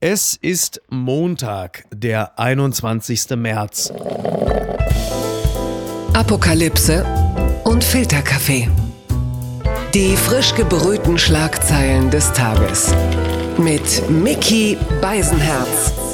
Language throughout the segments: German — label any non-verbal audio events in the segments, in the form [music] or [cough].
Es ist Montag, der 21. März. Apokalypse und Filterkaffee. Die frisch gebrühten Schlagzeilen des Tages. Mit Mickey Beisenherz.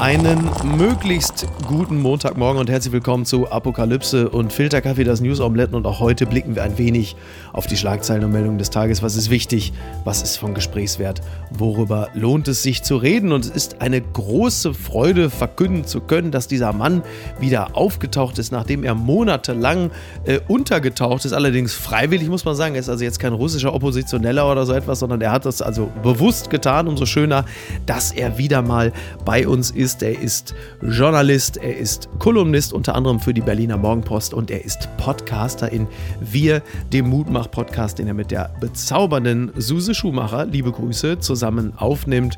Einen möglichst guten Montagmorgen und herzlich willkommen zu Apokalypse und Filterkaffee, das News Omelette. Und auch heute blicken wir ein wenig auf die Schlagzeilen und Meldungen des Tages. Was ist wichtig? Was ist von Gesprächswert? Worüber lohnt es sich zu reden? Und es ist eine große Freude, verkünden zu können, dass dieser Mann wieder aufgetaucht ist, nachdem er monatelang äh, untergetaucht ist. Allerdings freiwillig, muss man sagen. Er ist also jetzt kein russischer Oppositioneller oder so etwas, sondern er hat das also bewusst getan. Umso schöner, dass er wieder mal bei uns ist ist. Er ist Journalist, er ist Kolumnist, unter anderem für die Berliner Morgenpost und er ist Podcaster in Wir, dem Mutmach-Podcast, den er mit der bezaubernden Suse Schumacher, liebe Grüße, zusammen aufnimmt.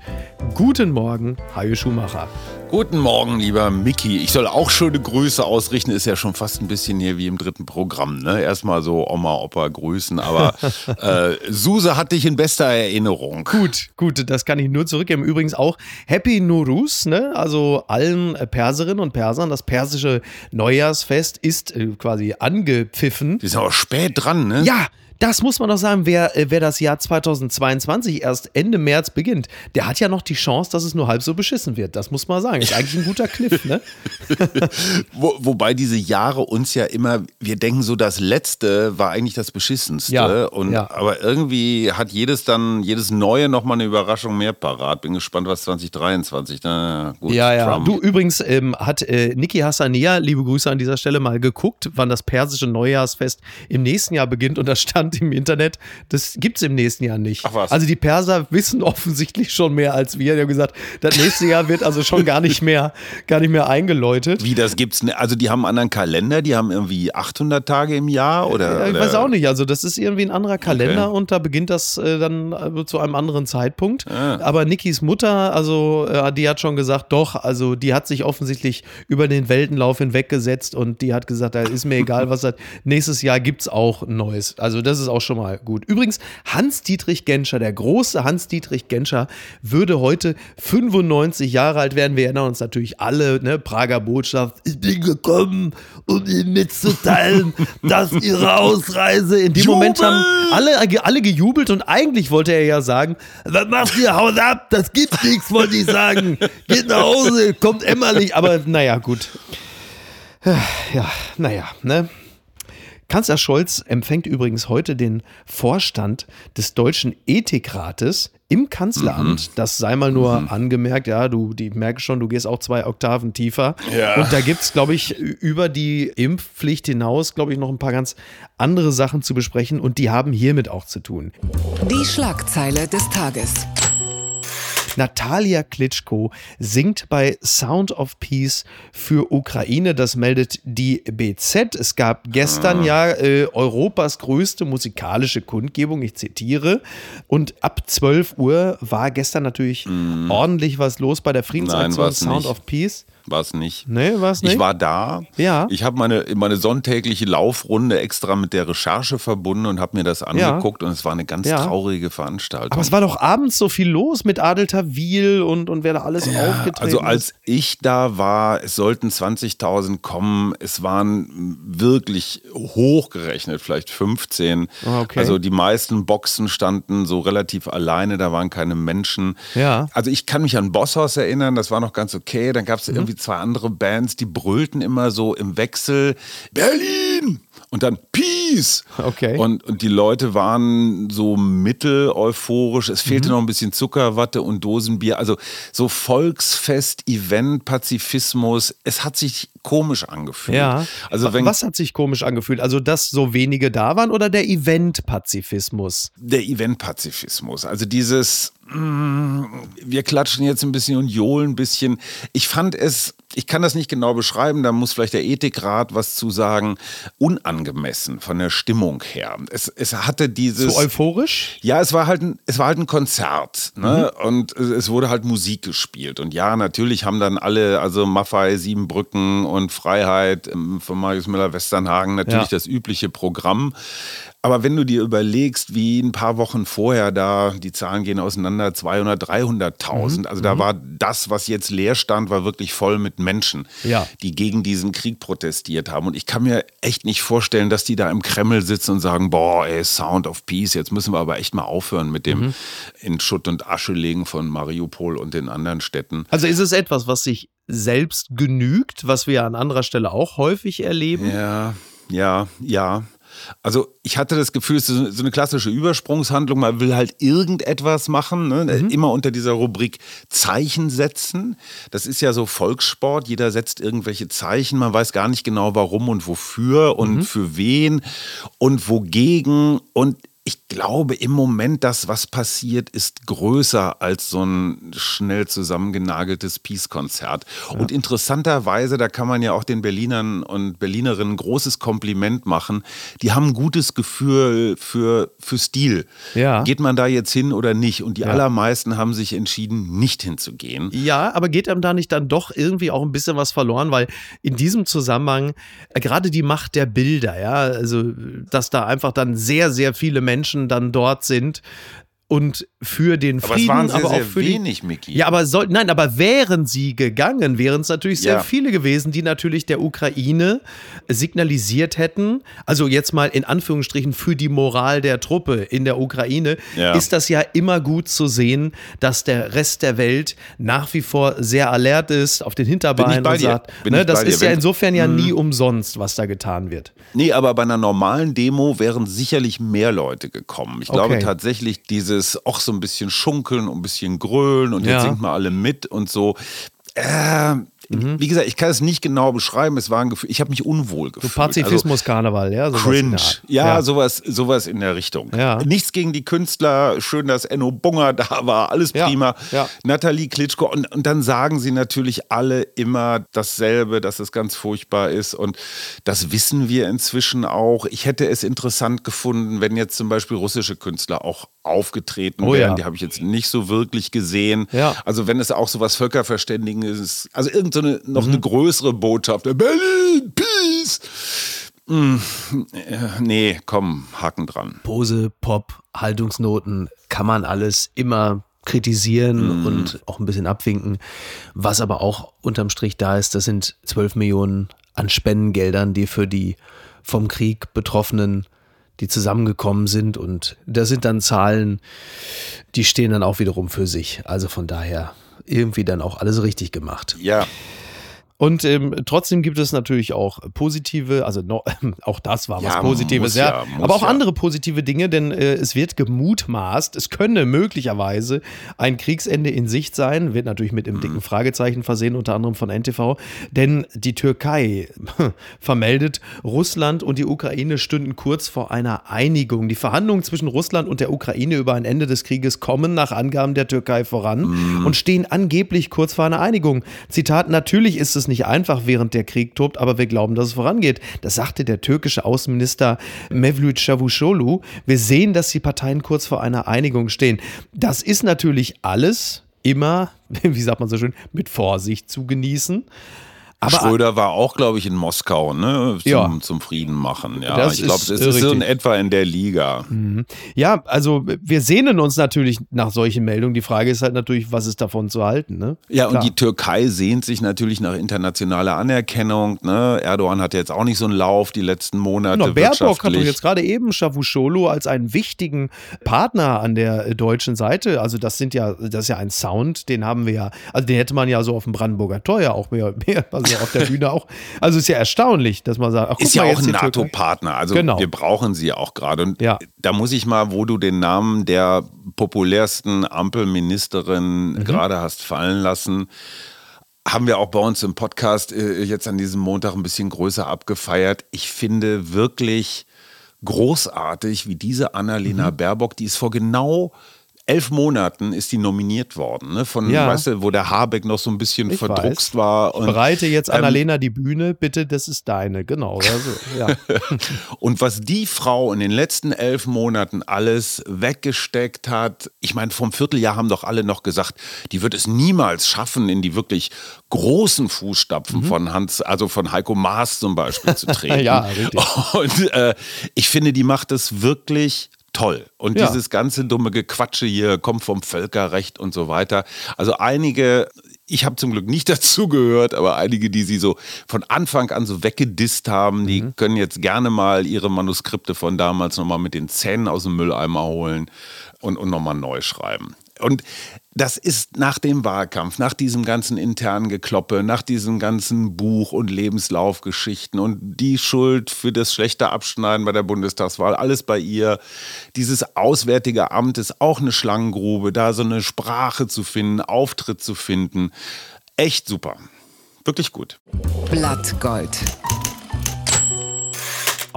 Guten Morgen, Hajo Schumacher. Guten Morgen, lieber Mickey. Ich soll auch schöne Grüße ausrichten. Ist ja schon fast ein bisschen hier wie im dritten Programm. Ne? Erstmal so Oma, Opa grüßen. Aber [laughs] äh, Suse hat dich in bester Erinnerung. Gut, gut. Das kann ich nur zurückgeben. Übrigens auch Happy Nuruz, ne? Also allen Perserinnen und Persern. Das persische Neujahrsfest ist äh, quasi angepfiffen. Die sind aber spät dran, ne? Ja, das muss man doch sagen, wer, äh, wer das Jahr 2022 erst Ende März beginnt, der hat ja noch die Chance, dass es nur halb so beschissen wird. Das muss man sagen. Ist eigentlich ein guter Kniff, ne? [laughs] Wo, wobei diese Jahre uns ja immer, wir denken so, das letzte war eigentlich das beschissenste. Ja, und, ja. Aber irgendwie hat jedes dann, jedes Neue nochmal eine Überraschung mehr parat. Bin gespannt, was 2023, na gut, Ja, ja. Trump. Du, übrigens ähm, hat äh, Niki Hassania, liebe Grüße an dieser Stelle, mal geguckt, wann das persische Neujahrsfest im nächsten Jahr beginnt. Und da stand im Internet, das gibt es im nächsten Jahr nicht. Ach was. Also die Perser wissen offensichtlich schon mehr als wir. Die haben gesagt, das nächste Jahr wird also schon gar nicht mehr, gar nicht mehr eingeläutet. Wie das gibt's? Also die haben einen anderen Kalender, die haben irgendwie 800 Tage im Jahr oder? Ich oder? weiß auch nicht. Also, das ist irgendwie ein anderer Kalender und da beginnt das äh, dann äh, zu einem anderen Zeitpunkt. Ah. Aber Nikis Mutter, also, äh, die hat schon gesagt, doch, also, die hat sich offensichtlich über den Weltenlauf hinweggesetzt und die hat gesagt, da ist mir egal, was das nächstes Jahr gibt es auch Neues. Also, das ist auch schon mal gut. Übrigens, Hans-Dietrich Genscher, der große Hans-Dietrich Genscher, würde heute 95 Jahre alt werden. Wir erinnern uns natürlich alle, ne, Prager Botschaft. Ich bin gekommen, um Ihnen mitzuteilen, [laughs] dass Ihre Ausreise in dem Moment haben alle, alle gejubelt und eigentlich wollte er ja sagen, was macht ihr, haut ab, das gibt nichts, wollte ich sagen. Geht nach Hause, kommt emmerlich, aber naja, gut. Ja, naja, ne? Kanzler Scholz empfängt übrigens heute den Vorstand des Deutschen Ethikrates im Kanzleramt. Das sei mal nur angemerkt. Ja, du die merkst schon, du gehst auch zwei Oktaven tiefer. Ja. Und da gibt es, glaube ich, über die Impfpflicht hinaus, glaube ich, noch ein paar ganz andere Sachen zu besprechen. Und die haben hiermit auch zu tun. Die Schlagzeile des Tages. Natalia Klitschko singt bei Sound of Peace für Ukraine. Das meldet die BZ. Es gab gestern ja äh, Europas größte musikalische Kundgebung. Ich zitiere. Und ab 12 Uhr war gestern natürlich ordentlich was los bei der Friedensaktion war's Sound nicht. of Peace. War es nicht. Nee, war es nicht? Ich war da. Ja. Ich habe meine, meine sonntägliche Laufrunde extra mit der Recherche verbunden und habe mir das angeguckt und es war eine ganz Ja. traurige Veranstaltung. Aber es war doch abends so viel los mit Adel Tawil und, und wer da alles Ja, aufgetreten also als ich da war, es sollten 20.000 kommen. Es waren wirklich hochgerechnet, vielleicht 15. Ah, okay. Also die meisten Boxen standen so relativ alleine, da waren keine Menschen. Ja. Also ich kann mich an Bosshaus erinnern, das war noch ganz okay. Dann Mhm. gab es irgendwie zwei andere Bands, die brüllten immer so im Wechsel Berlin und dann Peace. Okay. Und, und die Leute waren so mittel euphorisch. Es Mhm. fehlte noch ein bisschen Zuckerwatte und Dosenbier. Also so Volksfest, Event, Pazifismus. Es hat sich komisch angefühlt. Ja. Also wenn Was hat sich komisch angefühlt? Also, dass so wenige da waren oder der Event-Pazifismus? der Event-Pazifismus. Also dieses, wir klatschen jetzt ein bisschen und johlen ein bisschen. Ich fand es, ich kann das nicht genau beschreiben, da muss vielleicht der Ethikrat was zu sagen, unangemessen von der Stimmung her. Es, es hatte dieses. So euphorisch? Ja, es war halt ein, es war halt ein Konzert, ne? Und es wurde halt Musik gespielt. Und ja, natürlich haben dann alle, also Maffei, Siebenbrücken und Freiheit ähm, von Marius Müller-Westernhagen natürlich Ja. das übliche Programm. Aber wenn du dir überlegst, wie ein paar Wochen vorher da, die Zahlen gehen auseinander, nacheinander 200, 300.000. Mhm. Also da war das, was jetzt leer stand, war wirklich voll mit Menschen, Ja. die gegen diesen Krieg protestiert haben. Und ich kann mir echt nicht vorstellen, dass die da im Kreml sitzen und sagen, boah, ey, Sound of Peace, jetzt müssen wir aber echt mal aufhören mit dem in Schutt und Asche legen von Mariupol und den anderen Städten. Also ist es etwas, was sich selbst genügt, was wir an anderer Stelle auch häufig erleben? Ja, ja, ja. Also ich hatte das Gefühl, es ist so eine klassische Übersprungshandlung. Man will halt irgendetwas machen, ne? immer unter dieser Rubrik Zeichen setzen. Das ist ja so Volkssport. Jeder setzt irgendwelche Zeichen. Man weiß gar nicht genau, warum und wofür und für wen und wogegen. Und ich glaube im Moment, das, was passiert, ist größer als so ein schnell zusammengenageltes Peace-Konzert. Und interessanterweise, da kann man ja auch den Berlinern und Berlinerinnen ein großes Kompliment machen. Die haben ein gutes Gefühl für, für Stil. Ja. Geht man da jetzt hin oder nicht? Und die Ja. allermeisten haben sich entschieden, nicht hinzugehen. Ja, aber geht einem da nicht dann doch irgendwie auch ein bisschen was verloren, weil in diesem Zusammenhang äh, gerade die Macht der Bilder, ja, also dass da einfach dann sehr, sehr viele Menschen dann dort sind und für den Aber Frieden, es waren sehr, aber auch sehr für wenig, Miki. die. Ja, aber soll, nein, aber wären sie gegangen, wären es natürlich sehr Ja. viele gewesen, die natürlich der Ukraine signalisiert hätten. Also jetzt mal in Anführungsstrichen für die Moral der Truppe in der Ukraine Ja. ist das ja immer gut zu sehen, dass der Rest der Welt nach wie vor sehr alert ist, auf den Hinterbeinen bei und sagt, ne, das ist ja insofern ja nie umsonst, was da getan wird. Nee, aber bei einer normalen Demo wären sicherlich mehr Leute gekommen. Ich glaube Okay. tatsächlich dieses auch so ein bisschen schunkeln und ein bisschen grölen und Ja. jetzt singt mal alle mit und so. Äh, Mhm. Wie gesagt, ich kann es nicht genau beschreiben. Es war ein Gefühl, ich habe mich unwohl So gefühlt. Pazifismus-Karneval, ja. sowas in Cringe. Art. Ja, Sowas, sowas in der Richtung. Ja. Nichts gegen die Künstler. Schön, dass Enno Bunger [laughs] da war. Alles Ja, prima. ja. Nathalie Klitschko. Und, und dann sagen sie natürlich alle immer dasselbe, dass es ganz furchtbar ist. Und das wissen wir inzwischen auch. Ich hätte es interessant gefunden, wenn jetzt zum Beispiel russische Künstler auch aufgetreten Oh wären. ja. Die habe ich jetzt nicht so wirklich gesehen. Ja. Also wenn es auch so was Völkerverständigendes ist. Also irgend so eine, noch Mhm. eine größere Botschaft. Berlin, Peace. Hm, äh, nee, komm, Haken dran. Pose, Pop, Haltungsnoten, kann man alles immer kritisieren und auch ein bisschen abwinken. Was aber auch unterm Strich da ist, das sind 12 Millionen an Spendengeldern, die für die vom Krieg Betroffenen, die zusammengekommen sind. Und das sind dann Zahlen, die stehen dann auch wiederum für sich. Also von daher irgendwie dann auch alles richtig gemacht. Ja, Und ähm, trotzdem gibt es natürlich auch positive, also no, [laughs] auch das war was Ja, Positives, muss ja. ja, Aber auch ja. andere positive Dinge, denn äh, es wird gemutmaßt, es könne möglicherweise ein Kriegsende in Sicht sein, wird natürlich mit einem Mhm. dicken Fragezeichen versehen, unter anderem von NTV, denn die Türkei [laughs] vermeldet, Russland und die Ukraine stünden kurz vor einer Einigung. Die Verhandlungen zwischen Russland und der Ukraine über ein Ende des Krieges kommen nach Angaben der Türkei voran Mhm. und stehen angeblich kurz vor einer Einigung. Zitat, natürlich ist es nicht einfach, während der Krieg tobt, aber wir glauben, dass es vorangeht. Das sagte der türkische Außenminister Mevlüt Çavuşoğlu. Wir sehen, dass die Parteien kurz vor einer Einigung stehen. Das ist natürlich alles immer, [laughs] wie sagt man so schön, mit Vorsicht zu genießen. Aber Schröder war auch, glaube ich, in Moskau, ne? Zum, Ja. zum Frieden machen. Ja, Das ich glaube, es äh, ist so in etwa in der Liga. ja, also wir sehnen uns natürlich nach solchen Meldungen. Die Frage ist halt natürlich, was ist davon zu halten? Ne? Ja, und Klar. die Türkei sehnt sich natürlich nach internationaler Anerkennung. Ne? Erdogan hat jetzt auch nicht so einen Lauf die letzten Monate. Genau, Baerbock hat doch jetzt gerade eben Cavusoglu als einen wichtigen Partner an der äh, deutschen Seite. Also das sind ja, das ist ja ein Sound, den haben wir ja, also den hätte man ja so auf dem Brandenburger Tor ja auch mehr, [laughs] mehr also auf der Bühne auch. Also ist ja erstaunlich, dass man sagt, ach, ist ja auch ein. NATO-Partner. Also Genau. wir brauchen sie auch gerade. Und Ja. da muss ich mal, wo du den Namen der populärsten Ampelministerin Mhm. gerade hast fallen lassen, haben wir auch bei uns im Podcast äh, jetzt an diesem Montag ein bisschen größer abgefeiert. Ich finde wirklich großartig, wie diese Annalena Mhm. Baerbock, die ist vor genau elf Monaten ist die nominiert worden, ne? Von, Ja. weißt du, wo der Habeck noch so ein bisschen Ich verdruckst weiß. war. Ich Und, bereite jetzt ähm, Annalena die Bühne, bitte, das ist deine, genau. Also, ja. [laughs] Und was die Frau in den letzten elf Monaten alles weggesteckt hat, ich meine, vom Vierteljahr haben doch alle noch gesagt, die wird es niemals schaffen, in die wirklich großen Mhm. Fußstapfen von Hans, also von Heiko Maas zum Beispiel zu [laughs] treten. Ja, richtig. Und äh, ich finde, die macht es wirklich toll. Und Ja. dieses ganze dumme Gequatsche hier kommt vom Völkerrecht und so weiter. Also einige, ich habe zum Glück nicht [laughs] dazu gehört, aber einige, die sie so von Anfang an so weggedisst haben, die Mhm. können jetzt gerne mal ihre Manuskripte von damals nochmal mit den Zähnen aus dem Mülleimer holen und, und nochmal neu schreiben. Und das ist nach dem Wahlkampf, nach diesem ganzen internen Gekloppe, nach diesem ganzen Buch- und Lebenslaufgeschichten und die Schuld für das schlechte Abschneiden bei der Bundestagswahl, alles bei ihr. Dieses Auswärtige Amt ist auch eine Schlangengrube, da so eine Sprache zu finden, Auftritt zu finden. Echt super. Wirklich gut. Blattgold.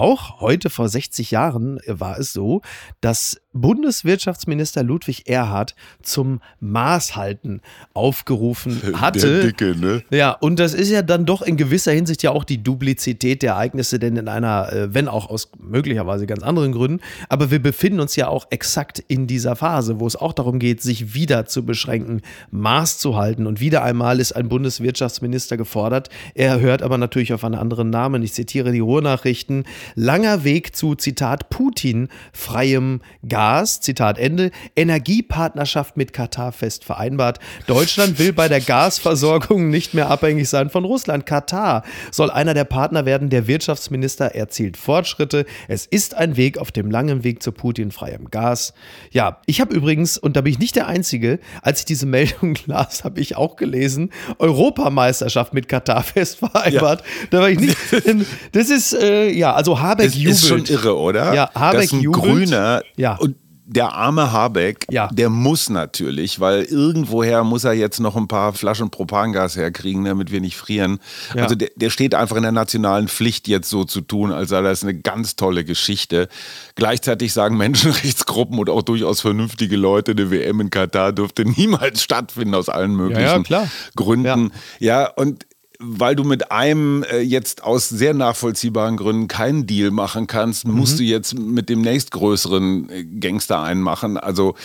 Auch heute vor 60 Jahren war es so, dass Bundeswirtschaftsminister Ludwig Erhard zum Maßhalten aufgerufen [laughs] hatte. Dicke, ne? Ja, und das ist ja dann doch in gewisser Hinsicht ja auch die Duplizität der Ereignisse, denn in einer, äh, wenn auch aus möglicherweise ganz anderen Gründen, aber wir befinden uns ja auch exakt in dieser Phase, wo es auch darum geht, sich wieder zu beschränken, Maß zu halten. Und wieder einmal ist ein Bundeswirtschaftsminister gefordert. Er hört aber natürlich auf einen anderen Namen. Ich zitiere die Ruhrnachrichten. Langer Weg zu, Zitat, Putin, freiem Gas, Zitat Ende, Energiepartnerschaft mit Katar fest vereinbart. Deutschland will bei der Gasversorgung nicht mehr abhängig sein von Russland. Katar soll einer der Partner werden. Der Wirtschaftsminister erzielt Fortschritte. Es ist ein Weg auf dem langen Weg zu Putin freiem Gas. Ja, ich habe übrigens, und da bin ich nicht der Einzige, als ich diese Meldung las, habe ich auch gelesen, Europameisterschaft mit Katar fest vereinbart. Da war ich nicht. [laughs] Das ist, äh, ja, also Habeck Es jubelt. ist schon irre, oder? Ja, Habeck Dass ein jubelt. Grüner Ja. und der arme Habeck, Ja. der muss natürlich, weil irgendwoher muss er jetzt noch ein paar Flaschen Propangas herkriegen, damit wir nicht frieren. Ja. Also der, der steht einfach in der nationalen Pflicht, jetzt so zu tun, als sei das eine ganz tolle Geschichte. Gleichzeitig sagen Menschenrechtsgruppen und auch durchaus vernünftige Leute, eine WM in Katar dürfte niemals stattfinden aus allen möglichen ja, klar. Gründen. Ja, und weil du mit einem äh, jetzt aus sehr nachvollziehbaren Gründen keinen Deal machen kannst, Mhm. musst du jetzt mit dem nächstgrößeren äh, Gangster einen machen. Also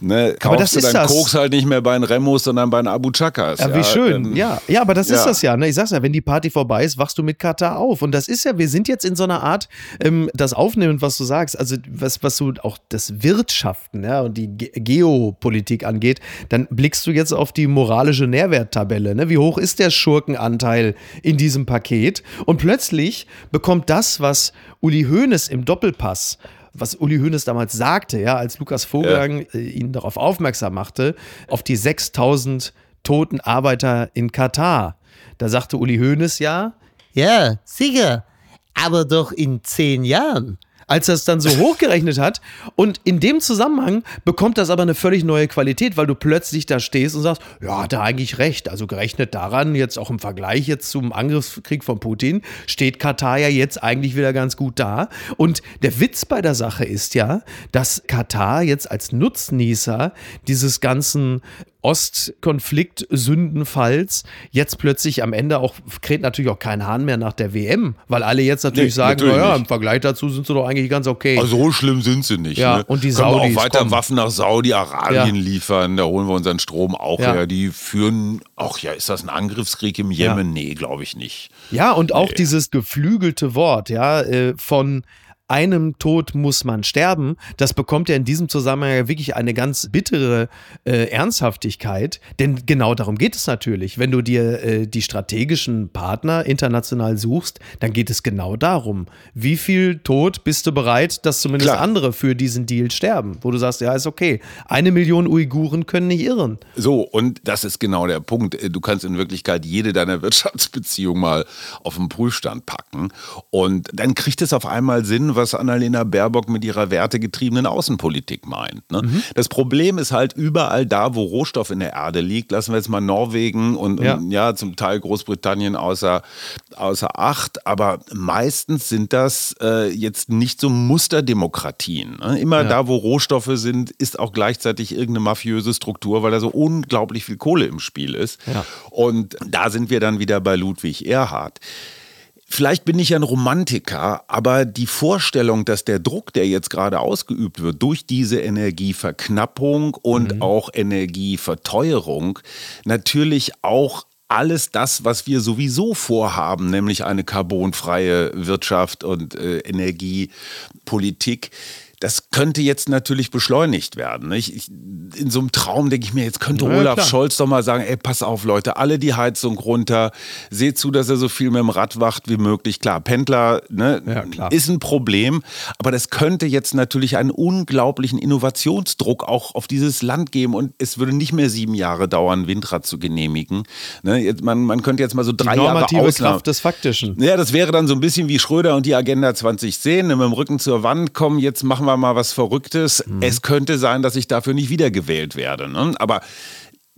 ne, Aber kaufst das du ist deinen das. Koks halt nicht mehr bei den Remos, sondern bei den Abu Chakas. Ja, wie schön. ähm, ja, ja, aber das ist ja. das ja. Ne? Ich sag's ja, wenn die Party vorbei ist, wachst du mit Katar auf. Und das ist ja, wir sind jetzt in so einer Art, ähm, das Aufnehmen, was du sagst, also was, was so auch das Wirtschaften ja, und die Ge Geopolitik angeht, dann blickst du jetzt auf die moralische Nährwerttabelle. Ne? Wie hoch ist der Schurkenanteil in diesem Paket? Und plötzlich bekommt das, was Uli Hoeneß im Doppelpass was Uli Hoeneß damals sagte, ja, als Lukas Vogelsang äh, ihn darauf aufmerksam machte, auf die 6000 toten Arbeiter in Katar. Da sagte Uli Hoeneß ja, Ja, sicher. Aber doch in zehn Jahren. Als er es dann so [laughs] hochgerechnet hat. Und in dem Zusammenhang bekommt das aber eine völlig neue Qualität, weil du plötzlich da stehst und sagst, ja, hat er eigentlich recht. Also gerechnet daran, jetzt auch im Vergleich jetzt zum Angriffskrieg von Putin, steht Katar ja jetzt eigentlich wieder ganz gut da. Und der Witz bei der Sache ist ja, dass Katar jetzt als Nutznießer dieses ganzen Ostkonflikt-Sündenfalls jetzt plötzlich am Ende auch, kräht natürlich auch kein Hahn mehr nach der WM, weil alle jetzt natürlich Nee, sagen, natürlich naja, im Vergleich dazu sind sie doch eigentlich ganz okay. Also so schlimm sind sie nicht. Ja, ne? und die Können wir Saudis auch weiter kommen. Waffen nach Saudi-Arabien Ja. liefern, da holen wir unseren Strom auch Ja. her. Die führen, ach ja, ist das ein Angriffskrieg im Jemen? Nee, glaube ich nicht. Ja, und auch dieses geflügelte Wort, ja, äh, von einem Tod muss man sterben, das bekommt ja in diesem Zusammenhang ja wirklich eine ganz bittere äh, Ernsthaftigkeit, denn genau darum geht es natürlich. Wenn du dir äh, die strategischen Partner international suchst, dann geht es genau darum, wie viel Tod bist du bereit, dass zumindest Klar. andere für diesen Deal sterben, wo du sagst, ja, ist okay, eine Million Uiguren können nicht irren. So, und das ist genau der Punkt. Du kannst in Wirklichkeit jede deiner [laughs] Wirtschaftsbeziehungen mal auf den Prüfstand packen. Und dann kriegt es auf einmal Sinn, was Annalena Baerbock mit ihrer wertegetriebenen Außenpolitik meint. Ne? Das Problem ist halt überall da, wo Rohstoff in der Erde liegt, lassen wir jetzt mal Norwegen und Ja. und, ja zum Teil Großbritannien außer, außer Acht. Aber meistens sind das äh, jetzt nicht so Musterdemokratien. Ne? Immer da, wo Rohstoffe sind, ist auch gleichzeitig irgendeine mafiöse Struktur, weil da so unglaublich viel Kohle im Spiel ist. Ja. Und da sind wir dann wieder bei Ludwig Erhard. Vielleicht bin ich ja ein Romantiker, aber die Vorstellung, dass der Druck, der jetzt gerade ausgeübt wird, durch diese Energieverknappung und auch Energieverteuerung, natürlich auch alles das, was wir sowieso vorhaben, nämlich eine carbonfreie Wirtschaft und äh, Energiepolitik, das könnte jetzt natürlich beschleunigt werden. Nicht? Ich, in so einem Traum denke ich mir, jetzt könnte Ja, Olaf klar. Scholz doch mal sagen, ey, pass auf Leute, alle die Heizung runter, seht zu, dass er so viel mit dem Rad wacht wie möglich. Klar, Pendler ne, Ja, klar. ist ein Problem, aber das könnte jetzt natürlich einen unglaublichen Innovationsdruck auch auf dieses Land geben und es würde nicht mehr sieben Jahre dauern, Windrad zu genehmigen. Ne, jetzt, man, man könnte jetzt mal so drei Die normative Jahre Ausnahme. Kraft des Faktischen. Ja, das wäre dann so ein bisschen wie Schröder und die Agenda 2010, ne, mit dem Rücken zur Wand kommen, jetzt machen wir mal was Verrücktes. Es könnte sein, dass ich dafür nicht wiedergewählt werde. Ne? Aber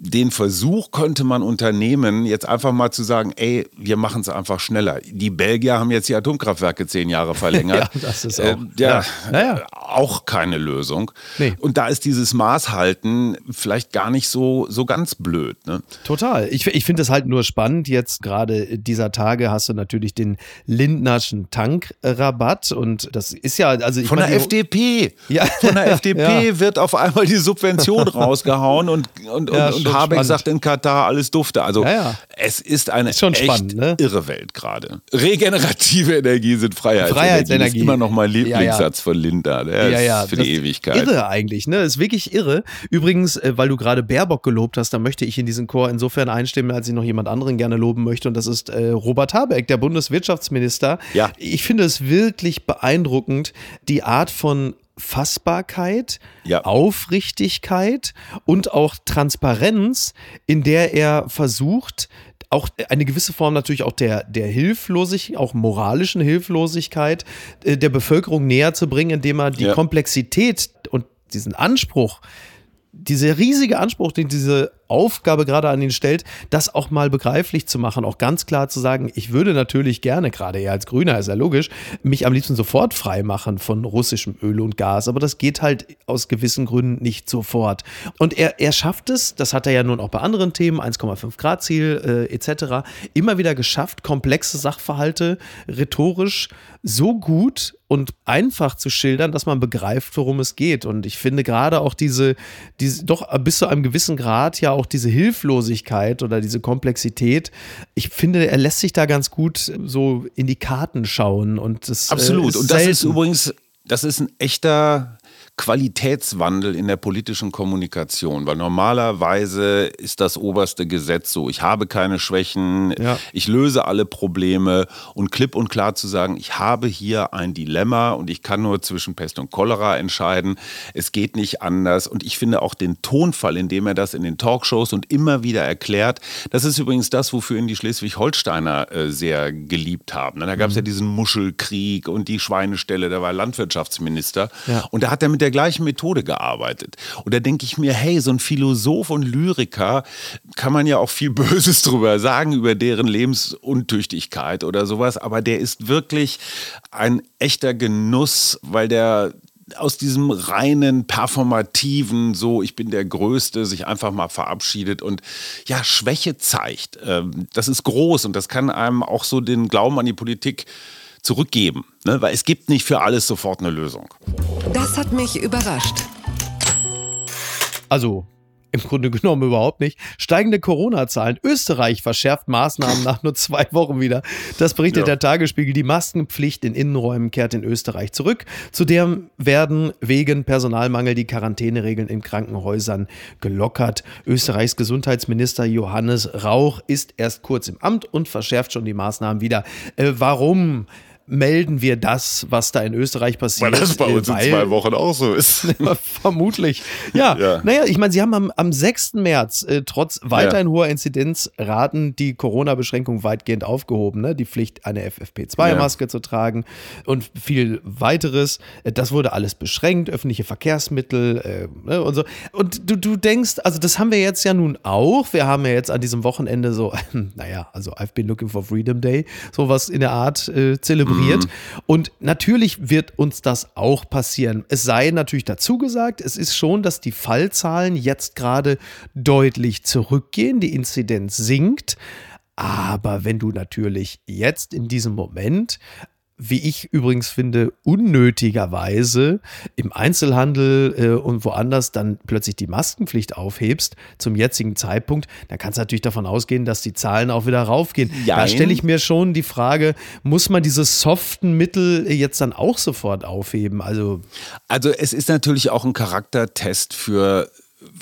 den Versuch könnte man unternehmen, jetzt einfach mal zu sagen, ey, wir machen es einfach schneller. Die Belgier haben jetzt die Atomkraftwerke zehn Jahre verlängert. [laughs] Ja, das ist Äh, auch- ja, ja. Naja. Auch keine Lösung. Nee. Und da ist dieses Maßhalten vielleicht gar nicht so, so ganz blöd. Ne? Total. Ich, ich finde es halt nur spannend. Jetzt gerade dieser Tage hast du natürlich den Lindnerschen Tankrabatt und das ist ja, also ich Von der meine, die- FDP. Ja. Von der [laughs] FDP Ja. wird auf einmal die Subvention [laughs] rausgehauen und, und, Ja, und, Habeck spannend. sagt in Katar, alles dufte. Also Ja, es ist eine Ist schon echt spannend, ne? irre Welt gerade. Regenerative [laughs] Energie sind Freiheitsenergie. Freiheitsenergie. Das ist immer noch mein. Lieblingssatz von Linda. Der ja, ja, ist für das die ist Ewigkeit. Irre eigentlich, ne? Ist wirklich irre. Übrigens, äh, weil du gerade Baerbock gelobt hast, da möchte ich in diesen Chor insofern einstimmen, als ich noch jemand anderen gerne loben möchte. Und das ist äh, Robert Habeck, der Bundeswirtschaftsminister. Ja. Ich finde es wirklich beeindruckend, die Art von Fassbarkeit, Ja. Aufrichtigkeit und auch Transparenz, in der er versucht, auch eine gewisse Form natürlich auch der, der Hilflosigkeit, auch moralischen Hilflosigkeit äh, der Bevölkerung näher zu bringen, indem er die Ja. Komplexität und diesen Anspruch, dieser riesige Anspruch, den diese Aufgabe gerade an ihn stellt, das auch mal begreiflich zu machen, auch ganz klar zu sagen, ich würde natürlich gerne, gerade er als Grüner, ist ja logisch, mich am liebsten sofort frei machen von russischem Öl und Gas, aber das geht halt aus gewissen Gründen nicht sofort. Und er, er schafft es, das hat er ja nun auch bei anderen Themen, 1,5 Grad Ziel äh, etc., immer wieder geschafft, komplexe Sachverhalte rhetorisch so gut und einfach zu schildern, dass man begreift, worum es geht. Und ich finde gerade auch diese, diese doch bis zu einem gewissen Grad ja auch diese Hilflosigkeit oder diese Komplexität. Ich finde, er lässt sich da ganz gut so in die Karten schauen und das Absolut. Äh, ist und das ist übrigens, das ist ein echter Qualitätswandel in der politischen Kommunikation, weil normalerweise ist das oberste Gesetz so, ich habe keine Schwächen, Ja. ich löse alle Probleme und klipp und klar zu sagen, ich habe hier ein Dilemma und ich kann nur zwischen Pest und Cholera entscheiden, es geht nicht anders und ich finde auch den Tonfall, in dem er das in den Talkshows und immer wieder erklärt, das ist übrigens das, wofür ihn die Schleswig-Holsteiner äh, sehr geliebt haben. Da gab es ja diesen Muschelkrieg und die Schweineställe, da war er Landwirtschaftsminister Ja. und da hat er mit der gleichen Methode gearbeitet. Und da denke ich mir, hey, so ein Philosoph und Lyriker kann man ja auch viel [laughs] Böses drüber sagen, über deren Lebensuntüchtigkeit oder sowas, aber der ist wirklich ein echter Genuss, weil der aus diesem reinen, performativen, so ich bin der Größte, sich einfach mal verabschiedet und ja, Schwäche zeigt. Ähm, Das ist groß und das kann einem auch so den Glauben an die Politik zurückgeben, ne? weil es gibt nicht für alles sofort eine Lösung. Das hat mich überrascht. Also im Grunde genommen überhaupt nicht. Steigende Corona-Zahlen. Österreich verschärft Maßnahmen nach nur zwei Wochen wieder. Das berichtet Ja. der Tagesspiegel. Die Maskenpflicht in Innenräumen kehrt in Österreich zurück. Zudem werden wegen Personalmangel die Quarantäneregeln in Krankenhäusern gelockert. Österreichs Gesundheitsminister Johannes Rauch ist erst kurz im Amt und verschärft schon die Maßnahmen wieder. Äh, warum? Melden wir das, was da in Österreich passiert? Äh, weil- Wochen auch so ist. [laughs] Vermutlich. Ja, Ja. naja, ich meine, sie haben am, am 6. März äh, trotz weiterhin hoher Inzidenzraten die Corona-Beschränkung weitgehend aufgehoben. Ne? Die Pflicht, eine FFP2-Maske zu tragen und viel weiteres. Äh, Das wurde alles beschränkt, öffentliche Verkehrsmittel äh, ne, und so. Und du, du denkst, also das haben wir jetzt ja nun auch. Wir haben ja jetzt an diesem Wochenende so, [laughs] naja, also I've been looking for Freedom Day, sowas in der Art äh, zelebriert. Und natürlich wird uns das auch passieren. Es sei natürlich dazu gesagt, es ist schon, dass die Fallzahlen jetzt gerade deutlich zurückgehen, die Inzidenz sinkt. Aber wenn du natürlich jetzt in diesem Moment wie ich übrigens finde, unnötigerweise im Einzelhandel äh, und woanders dann plötzlich die Maskenpflicht aufhebst zum jetzigen Zeitpunkt, dann kannst du natürlich davon ausgehen, dass die Zahlen auch wieder raufgehen. Da Jein. stelle ich mir schon die Frage, muss man diese soften Mittel jetzt dann auch sofort aufheben? Also Also es ist natürlich auch ein Charaktertest für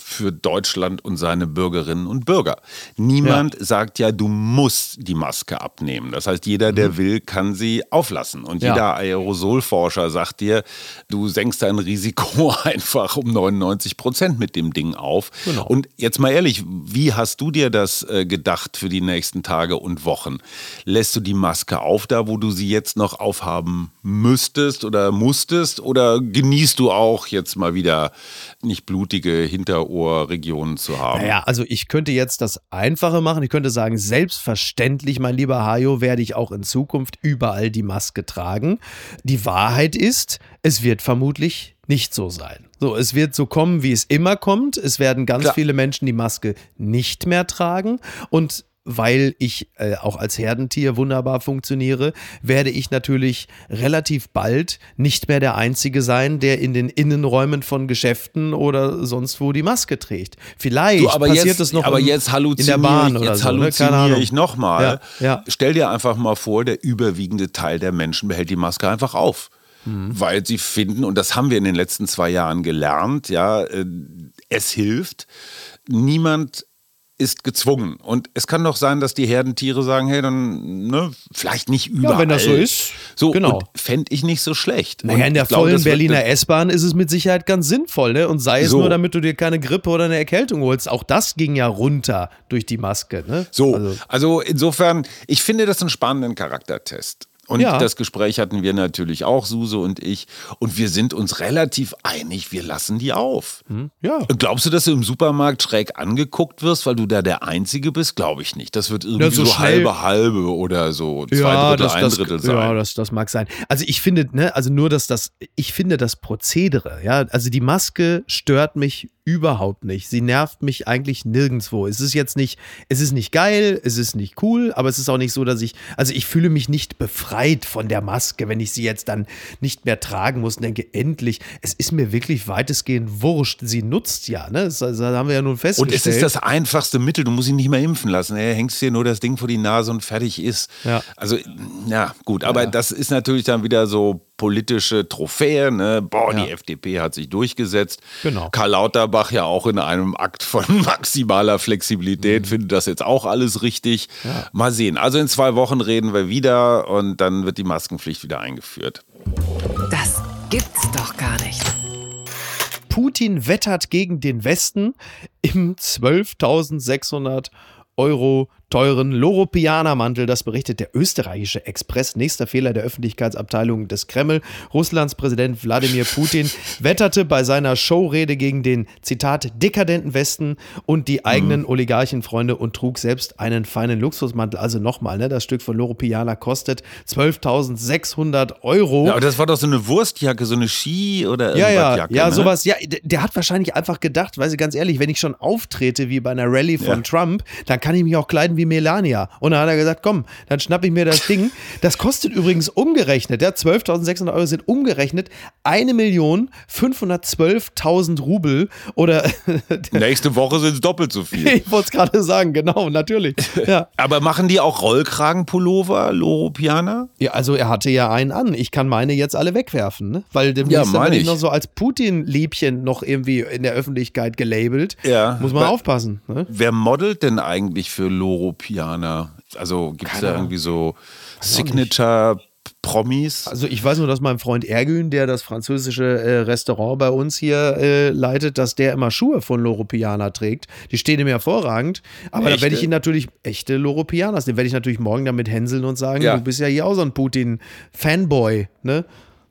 für Deutschland und seine Bürgerinnen und Bürger. Niemand sagt ja, du musst die Maske abnehmen. Das heißt, jeder, der will, kann sie auflassen. Und Ja. jeder Aerosolforscher sagt dir, du senkst dein Risiko [laughs] einfach um 99 Prozent mit dem Ding auf. Genau. Und jetzt mal ehrlich, wie hast du dir das äh, gedacht für die nächsten Tage und Wochen? Lässt du die Maske auf, da wo du sie jetzt noch aufhaben müsstest oder musstest? Oder genießt du auch jetzt mal wieder nicht blutige Hinterohrregionen zu haben? Naja, also ich könnte jetzt das Einfache machen. Ich könnte sagen, selbstverständlich, mein lieber Hajo, werde ich auch in Zukunft überall die Maske tragen. Die Wahrheit ist, es wird vermutlich nicht so sein. So, es wird so kommen, wie es immer kommt. Es werden ganz Klar. viele Menschen die Maske nicht mehr tragen und weil ich äh, auch als Herdentier wunderbar funktioniere, werde ich natürlich relativ bald nicht mehr der Einzige sein, der in den Innenräumen von Geschäften oder sonst wo die Maske trägt. Vielleicht Du, aber passiert jetzt, es noch aber in, jetzt in der Bahn oder jetzt so. Ne? Keine halluziniere Ahnung. ich nochmal. Ja, ja. Stell dir einfach mal vor, der überwiegende Teil der Menschen behält die Maske einfach auf. Mhm. Weil sie finden, und das haben wir in den letzten zwei Jahren gelernt, ja, äh, es hilft. Niemand ist gezwungen. Und es kann doch sein, dass die Herdentiere sagen, hey, dann, ne, vielleicht nicht überall. wenn das so ist, So, genau. fände ich nicht so schlecht. Naja, Und in der ich glaube, vollen Berliner S-Bahn ist es mit Sicherheit ganz sinnvoll, ne? Und sei es So. nur, damit du dir keine Grippe oder eine Erkältung holst. Auch das ging ja runter durch die Maske, ne? So, Also, also, insofern, ich finde das einen spannenden Charaktertest. Und Ja. das Gespräch hatten wir natürlich auch, Suse und ich. Und wir sind uns relativ einig, wir lassen die auf. ja. Glaubst du, dass du im Supermarkt schräg angeguckt wirst, weil du da der Einzige bist? Glaube ich nicht. Das wird irgendwie so so, schnell- halbe halbe oder so zwei ja, Drittel, das, ein das, Drittel sein. ja, das, das mag sein. Also ich finde, ne, also nur, dass das, ich finde das Prozedere, ja, also die Maske stört mich überhaupt nicht. Sie nervt mich eigentlich nirgendwo. Es ist jetzt nicht, es ist nicht geil, es ist nicht cool, aber es ist auch nicht so, dass ich, also ich fühle mich nicht befreit von der Maske, wenn ich sie jetzt dann nicht mehr tragen muss und denke, endlich, es ist mir wirklich weitestgehend wurscht. Sie nutzt ja, ne, das, das haben wir ja nun Und festgestellt. es ist das einfachste Mittel, du musst ihn nicht mehr impfen lassen. Er hängst dir nur das Ding vor die Nase und fertig ist. Ja. Also, ja, gut, aber das ist natürlich dann wieder so politische Trophäe. Ne? Boah, die FDP hat sich durchgesetzt. Genau. Karl Lauterbach ja auch in einem Akt von [laughs] maximaler Flexibilität Mhm. findet das jetzt auch alles richtig. Mal sehen. Also in zwei Wochen reden wir wieder und dann wird die Maskenpflicht wieder eingeführt. Das gibt's doch gar nicht. Putin wettert gegen den Westen im 12.600 Euro teuren Loropianer-Mantel. Das berichtet der österreichische Express. Nächster Fehler der Öffentlichkeitsabteilung des Kreml. Russlands Präsident Wladimir Putin [laughs] wetterte bei seiner Showrede gegen den, Zitat, dekadenten Westen und die eigenen Oligarchenfreunde und trug selbst einen feinen Luxusmantel. Also nochmal, ne, das Stück von Loropiana kostet 12.600 Euro. Ja, aber das war doch so eine Wurstjacke, so eine Ski- oder Ja, ja, Irgendwas-Jacke, ja, ne? sowas. Ja, der, hat wahrscheinlich einfach gedacht, weil sie ganz ehrlich, wenn ich schon auftrete wie bei einer Rallye von Ja. Trump, dann kann ich mich auch kleiden wie Melania. Und dann hat er gesagt, komm, dann schnapp ich mir das Ding. Das kostet übrigens umgerechnet, ja, 12.600 Euro sind umgerechnet 1.512.000 Rubel oder [laughs] Nächste Woche sind es doppelt so viel. ich wollte es gerade sagen, genau, natürlich. [laughs] Ja. Aber machen die auch Rollkragenpullover, Loropianer? ja, also er hatte ja einen an. Ich kann meine jetzt alle wegwerfen, ne? weil demnächst Ja, ich noch so als Putin-Liebchen noch irgendwie in der Öffentlichkeit gelabelt. Ja. Muss man Weil- aufpassen. Ne? Wer modelt denn eigentlich für Loropianer? Also gibt es da irgendwie so Signature-Promis? Also ich weiß nur, dass mein Freund Ergün, der das französische äh, Restaurant bei uns hier äh, leitet, dass der immer Schuhe von Loro Piana trägt. Die stehen ihm hervorragend. Aber da Echte? werde ich ihn natürlich, echte Loro Pianas, den werde ich natürlich morgen damit hänseln und sagen, Ja. du bist ja hier auch so ein Putin-Fanboy, ne?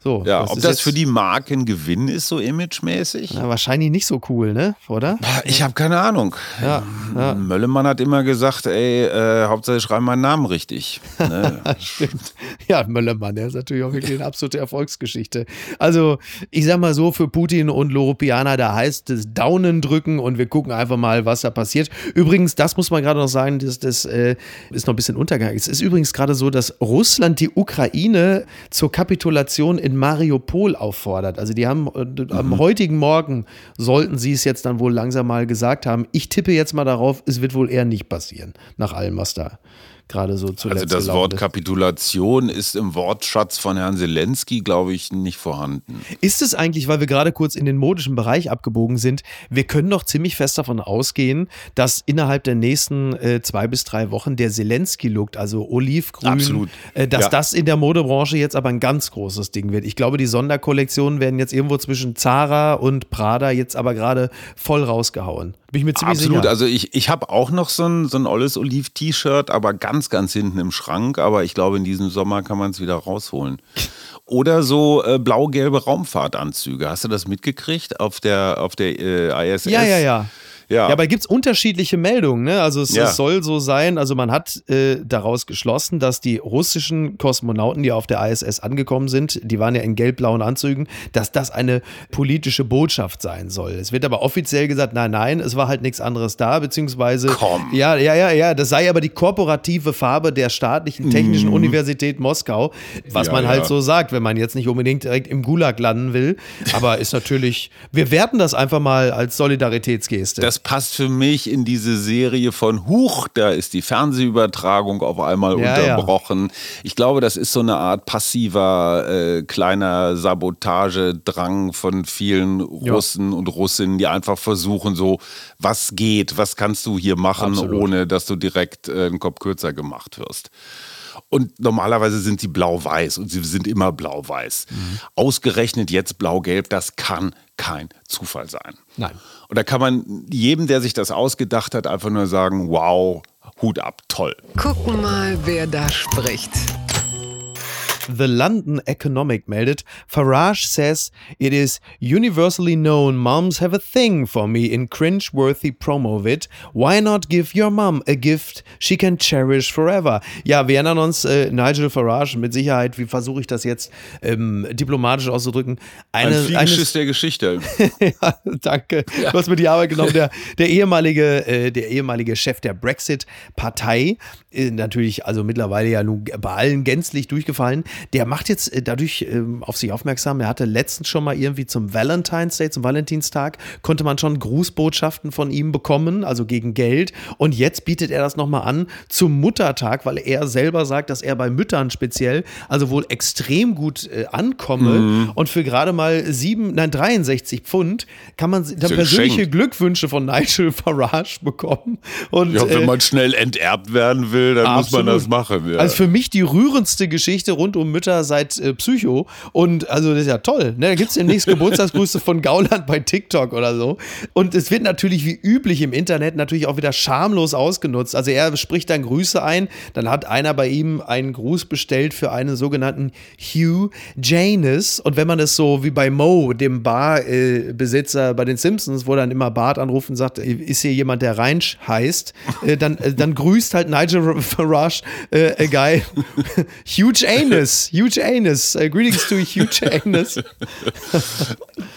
So, Ja, das ob das für die Marke ein Gewinn ist, so imagemäßig? Na, wahrscheinlich nicht so cool, ne? Oder? Ich habe keine Ahnung. Ja, ja. Möllemann hat immer gesagt, ey, äh, Hauptsache schreib meinen Namen richtig. Ne? [laughs] Stimmt. Ja, Möllermann, der ist natürlich auch wirklich eine absolute Erfolgsgeschichte. Also, ich sag mal so, für Putin und Loropiana, da heißt es Daunen drücken und wir gucken einfach mal, was da passiert. Übrigens, das muss man gerade noch sagen, das, das äh, ist noch ein bisschen untergegangen. Es ist übrigens gerade so, dass Russland die Ukraine zur Kapitulation in Mariupol auffordert. Also, die haben äh, am heutigen Morgen sollten sie es jetzt dann wohl langsam mal gesagt haben. Ich tippe jetzt mal darauf, es wird wohl eher nicht passieren, nach allem, was da gerade so zuletzt Also das Wort ist. Kapitulation ist im Wortschatz von Herrn Zelensky, glaube ich, nicht vorhanden. Ist es eigentlich, weil wir gerade kurz in den modischen Bereich abgebogen sind, wir können doch ziemlich fest davon ausgehen, dass innerhalb der nächsten äh, zwei bis drei Wochen der Zelensky-Look, also olivgrün, Absolut. Äh, dass Ja. das in der Modebranche jetzt aber ein ganz großes Ding wird. Ich glaube, die Sonderkollektionen werden jetzt irgendwo zwischen Zara und Prada jetzt aber gerade voll rausgehauen. Bin ich mir ziemlich Absolut. sicher. Also ich, ich habe auch noch so ein, so ein olles Oliv-T-Shirt, aber ganz, ganz hinten im Schrank. Aber ich glaube, in diesem Sommer kann man es wieder rausholen. Oder so äh, blau-gelbe Raumfahrtanzüge. Hast du das mitgekriegt auf der, auf der äh, ISS? Ja, ja, ja. Ja. Ja, aber gibt es unterschiedliche Meldungen. Ne? Also es, Ja. es soll so sein, also man hat äh, daraus geschlossen, dass die russischen Kosmonauten, die auf der ISS angekommen sind, die waren ja in gelb-blauen Anzügen, dass das eine politische Botschaft sein soll. Es wird aber offiziell gesagt, nein, nein, es war halt nichts anderes da, beziehungsweise Komm. ja, ja, ja, ja, das sei aber die korporative Farbe der staatlichen technischen Universität Moskau, was Ja, man halt ja. so sagt, wenn man jetzt nicht unbedingt direkt im Gulag landen will. Aber ist natürlich, wir werten das einfach mal als Solidaritätsgeste. Das passt für mich in diese Serie von Huch, da ist die Fernsehübertragung auf einmal Ja, ja. unterbrochen. Ich glaube, das ist so eine Art passiver äh, kleiner Sabotagedrang von vielen Russen und Russinnen, die einfach versuchen, so, was geht, was kannst du hier machen, Absolut. ohne dass du direkt äh, einen Kopf kürzer gemacht wirst. Und normalerweise sind sie blau-weiß und sie sind immer blau-weiß. Mhm. Ausgerechnet jetzt blau-gelb, das kann kein Zufall sein. Nein. Und da kann man jedem, der sich das ausgedacht hat, einfach nur sagen, wow, Hut ab, toll. Gucken mal, wer da spricht. The London Economic meldet, Farage says it is universally known moms have a thing for me in cringe-worthy promo vid. Why not give your mom a gift she can cherish forever? Ja, wir erinnern uns, äh, Nigel Farage, mit Sicherheit, wie versuche ich das jetzt ähm, diplomatisch auszudrücken? Ein Eine, Fliegenschiss der Geschichte. [laughs] ja, danke. Du hast mir die Arbeit genommen. Der, der, ehemalige, äh, der ehemalige Chef der Brexit-Partei, natürlich also mittlerweile ja nun bei allen gänzlich durchgefallen, der macht jetzt äh, dadurch ähm, auf sich aufmerksam. Er hatte letztens schon mal irgendwie zum Valentine's Day, zum Valentinstag, konnte man schon Grußbotschaften von ihm bekommen, also gegen Geld. Und jetzt bietet er das nochmal an zum Muttertag, weil er selber sagt, dass er bei Müttern speziell also wohl extrem gut äh, ankomme. Und für gerade mal sieben, nein, 63 Pfund kann man dann persönliche. Glückwünsche von Nigel Farage bekommen. Und, Ja, wenn äh, man schnell enterbt werden will, dann muss man Absolut. das machen. Ja. Also für mich die rührendste Geschichte rund um Mütter seit äh, Psycho. Und also das ist ja toll. Ne? Da gibt es demnächst Geburtstagsgrüße von Gauland bei TikTok oder so. Und es wird natürlich wie üblich im Internet natürlich auch wieder schamlos ausgenutzt. Also er spricht dann Grüße ein. Dann hat einer bei ihm einen Gruß bestellt für einen sogenannten Hugh Janus. Und wenn man das so wie bei Mo, dem Barbesitzer bei den Simpsons, wo dann immer Bart anruft und sagt, ist hier jemand, der Reinsch heißt, äh, dann, äh, dann grüßt halt Nigel Farage äh, a guy [laughs] Huge Anus, Huge Anus. Äh, greetings to Huge Anus. [laughs]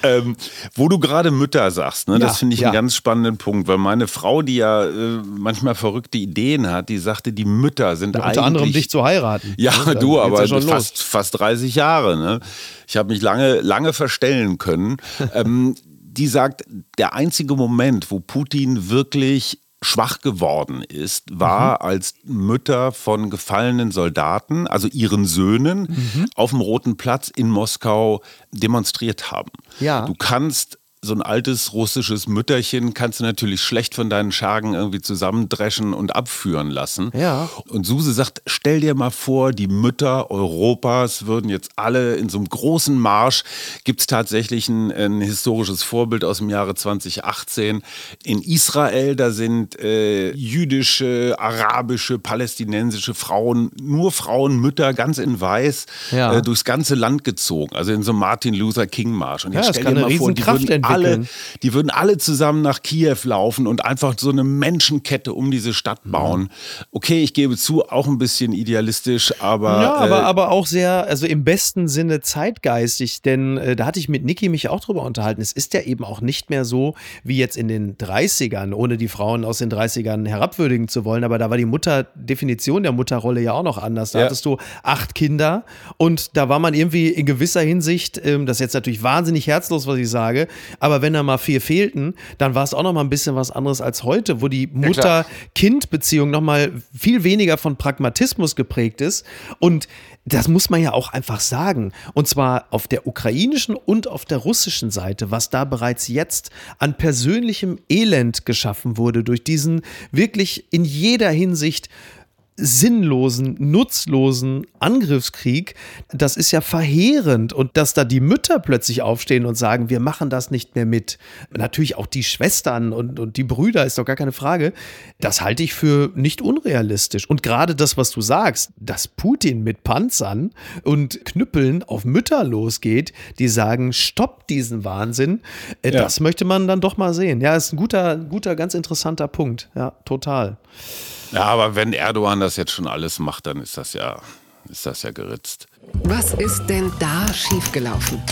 Ähm, wo du gerade Mütter sagst, ne, Ja, das finde ich ja. einen ganz spannenden Punkt, weil meine Frau, die ja äh, manchmal verrückte Ideen hat, die sagte, die Mütter sind eigentlich Unter anderem dich zu heiraten. Ja, Ne, du, aber ja schon fast, fast 30 Jahre. Ne? Ich habe mich lange, lange verstellen können. [laughs] ähm, die sagt, der einzige Moment, wo Putin wirklich schwach geworden ist, war, Mhm. als Mütter von gefallenen Soldaten, also ihren Söhnen, Mhm. auf dem Roten Platz in Moskau demonstriert haben. Ja. Du kannst so ein altes russisches Mütterchen kannst du natürlich schlecht von deinen Schergen irgendwie zusammendreschen und abführen lassen. Ja. Und Suse sagt, stell dir mal vor, die Mütter Europas würden jetzt alle in so einem großen Marsch, gibt es tatsächlich ein, ein, historisches Vorbild aus dem Jahre 2018. In Israel, da sind äh, jüdische, arabische, palästinensische Frauen, nur Frauen, Mütter, ganz in weiß, Ja. äh, durchs ganze Land gezogen. Also in so einem Martin Luther King Marsch. Und Ja, jetzt das stell dir mal vor, die Riesenkraft würden alle, die würden alle zusammen nach Kiew laufen und einfach so eine Menschenkette um diese Stadt bauen. Okay, ich gebe zu, auch ein bisschen idealistisch, aber. Ja, aber, äh, aber auch sehr, also im besten Sinne zeitgeistig, denn äh, da hatte ich mit Niki mich auch drüber unterhalten. Es ist ja eben auch nicht mehr so wie jetzt in den 30ern, ohne die Frauen aus den 30ern herabwürdigen zu wollen, aber da war die Mutter, Definition der Mutterrolle ja auch noch anders. Da Ja. hattest du acht Kinder und da war man irgendwie in gewisser Hinsicht, ähm, das ist jetzt natürlich wahnsinnig herzlos, was ich sage, aber wenn da mal vier fehlten, dann war es auch noch mal ein bisschen was anderes als heute, wo die. Mutter-Kind-Beziehung noch mal viel weniger von Pragmatismus geprägt ist und das muss man ja auch einfach sagen. Und zwar auf der ukrainischen und auf der russischen Seite, was da bereits jetzt an persönlichem Elend geschaffen wurde durch diesen wirklich in jeder Hinsicht sinnlosen, nutzlosen Angriffskrieg, das ist ja verheerend. Und dass da die Mütter plötzlich aufstehen und sagen, wir machen das nicht mehr mit. Natürlich auch die Schwestern und, und die Brüder, ist doch gar keine Frage. Das halte ich für nicht unrealistisch. Und gerade das, was du sagst, dass Putin mit Panzern und Knüppeln auf Mütter losgeht, die sagen, stopp diesen Wahnsinn, äh, Ja. das möchte man dann doch mal sehen. Ja, ist ein guter, guter, ganz interessanter Punkt. Ja, total. Ja, aber wenn Erdogan das jetzt schon alles macht, dann ist das ja, ist das ja geritzt. Was ist denn da schiefgelaufen?